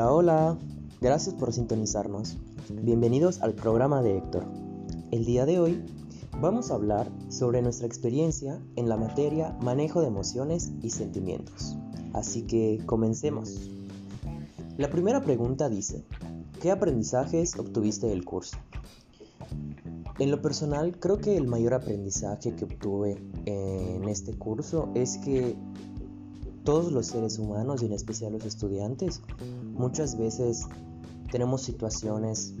Hola, hola. Gracias por sintonizarnos. Bienvenidos al programa de Héctor. El día de hoy vamos a hablar sobre nuestra experiencia en la materia manejo de emociones y sentimientos. Así que comencemos. La primera pregunta dice, ¿qué aprendizajes obtuviste del curso? En lo personal, creo que el mayor aprendizaje que obtuve en este curso es que todos los seres humanos y en especial los estudiantes muchas veces tenemos situaciones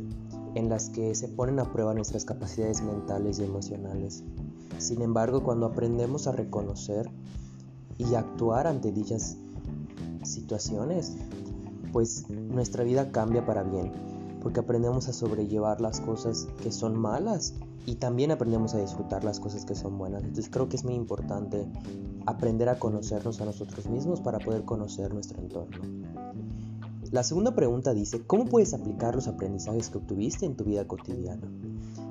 en las que se ponen a prueba nuestras capacidades mentales y emocionales. Sin embargo, cuando aprendemos a reconocer y actuar ante dichas situaciones, pues nuestra vida cambia para bien porque aprendemos a sobrellevar las cosas que son malas y también aprendemos a disfrutar las cosas que son buenas. Entonces creo que es muy importante aprender a conocernos a nosotros mismos para poder conocer nuestro entorno. La segunda pregunta dice, ¿cómo puedes aplicar los aprendizajes que obtuviste en tu vida cotidiana?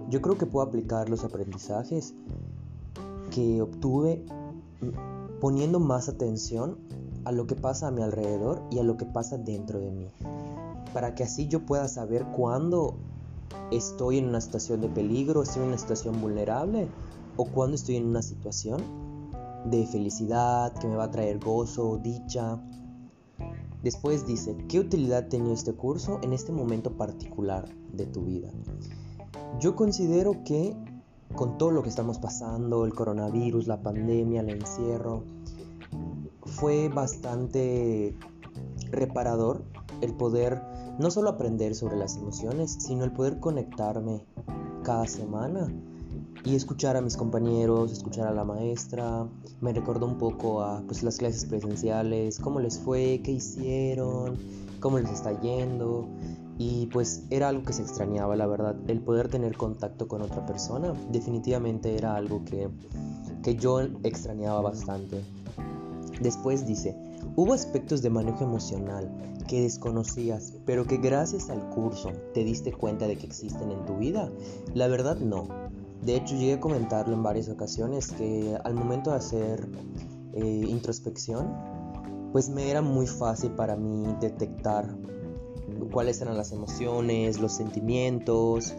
Yo creo que puedo aplicar los aprendizajes que obtuve poniendo más atención a lo que pasa a mi alrededor y a lo que pasa dentro de mí para que así yo pueda saber cuándo estoy en una situación de peligro, estoy en una situación vulnerable o cuándo estoy en una situación de felicidad que me va a traer gozo, dicha. Después dice, ¿qué utilidad tenía este curso en este momento particular de tu vida? Yo considero que con todo lo que estamos pasando, el coronavirus, la pandemia, el encierro, fue bastante reparador el poder no solo aprender sobre las emociones, sino el poder conectarme cada semana y escuchar a mis compañeros, escuchar a la maestra. Me recordó un poco a pues, las clases presenciales, cómo les fue, qué hicieron, cómo les está yendo. Y pues era algo que se extrañaba, la verdad. El poder tener contacto con otra persona definitivamente era algo que, que yo extrañaba bastante. Después dice, hubo aspectos de manejo emocional que desconocías, pero que gracias al curso te diste cuenta de que existen en tu vida? La verdad no. De hecho, llegué a comentarlo en varias ocasiones que al momento de hacer eh, introspección, pues me era muy fácil para mí detectar cuáles eran las emociones, los sentimientos,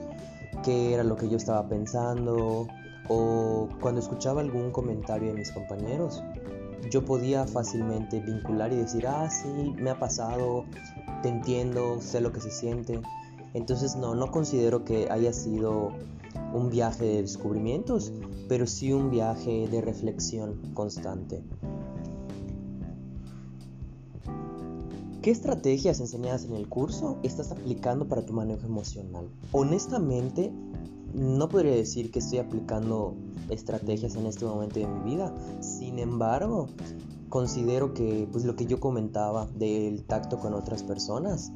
qué era lo que yo estaba pensando, o cuando escuchaba algún comentario de mis compañeros, yo podía fácilmente vincular y decir, ah, sí, me ha pasado, te entiendo, sé lo que se siente. Entonces no, no considero que haya sido un viaje de descubrimientos, pero sí un viaje de reflexión constante. ¿Qué estrategias enseñadas en el curso estás aplicando para tu manejo emocional? Honestamente, no podría decir que estoy aplicando estrategias en este momento de mi vida. Sin embargo, considero que pues lo que yo comentaba del tacto con otras personas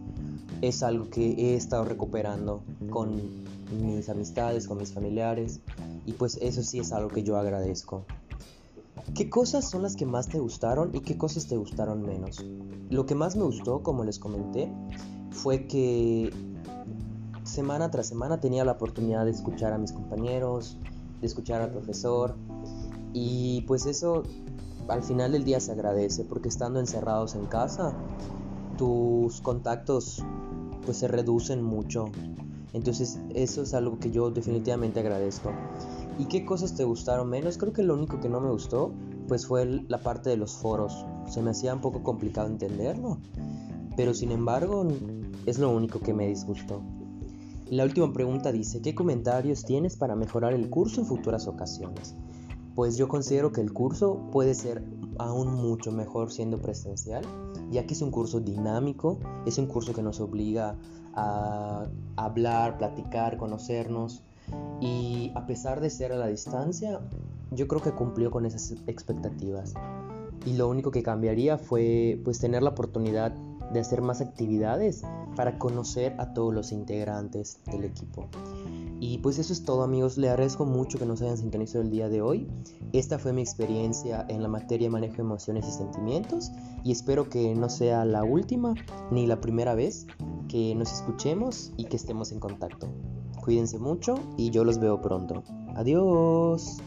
es algo que he estado recuperando con mis amistades, con mis familiares y pues eso sí es algo que yo agradezco. ¿Qué cosas son las que más te gustaron y qué cosas te gustaron menos? Lo que más me gustó, como les comenté, fue que semana tras semana tenía la oportunidad de escuchar a mis compañeros, de escuchar al profesor y pues eso al final del día se agradece porque estando encerrados en casa tus contactos pues se reducen mucho. Entonces eso es algo que yo definitivamente agradezco. ¿Y qué cosas te gustaron menos? Creo que lo único que no me gustó pues fue la parte de los foros. Se me hacía un poco complicado entenderlo. Pero sin embargo es lo único que me disgustó. La última pregunta dice, ¿qué comentarios tienes para mejorar el curso en futuras ocasiones? Pues yo considero que el curso puede ser aún mucho mejor siendo presencial, ya que es un curso dinámico, es un curso que nos obliga a hablar, platicar, conocernos y a pesar de ser a la distancia, yo creo que cumplió con esas expectativas. Y lo único que cambiaría fue pues tener la oportunidad de hacer más actividades para conocer a todos los integrantes del equipo. Y pues eso es todo amigos, le agradezco mucho que nos hayan sintonizado el día de hoy. Esta fue mi experiencia en la materia de manejo de emociones y sentimientos y espero que no sea la última ni la primera vez que nos escuchemos y que estemos en contacto. Cuídense mucho y yo los veo pronto. Adiós.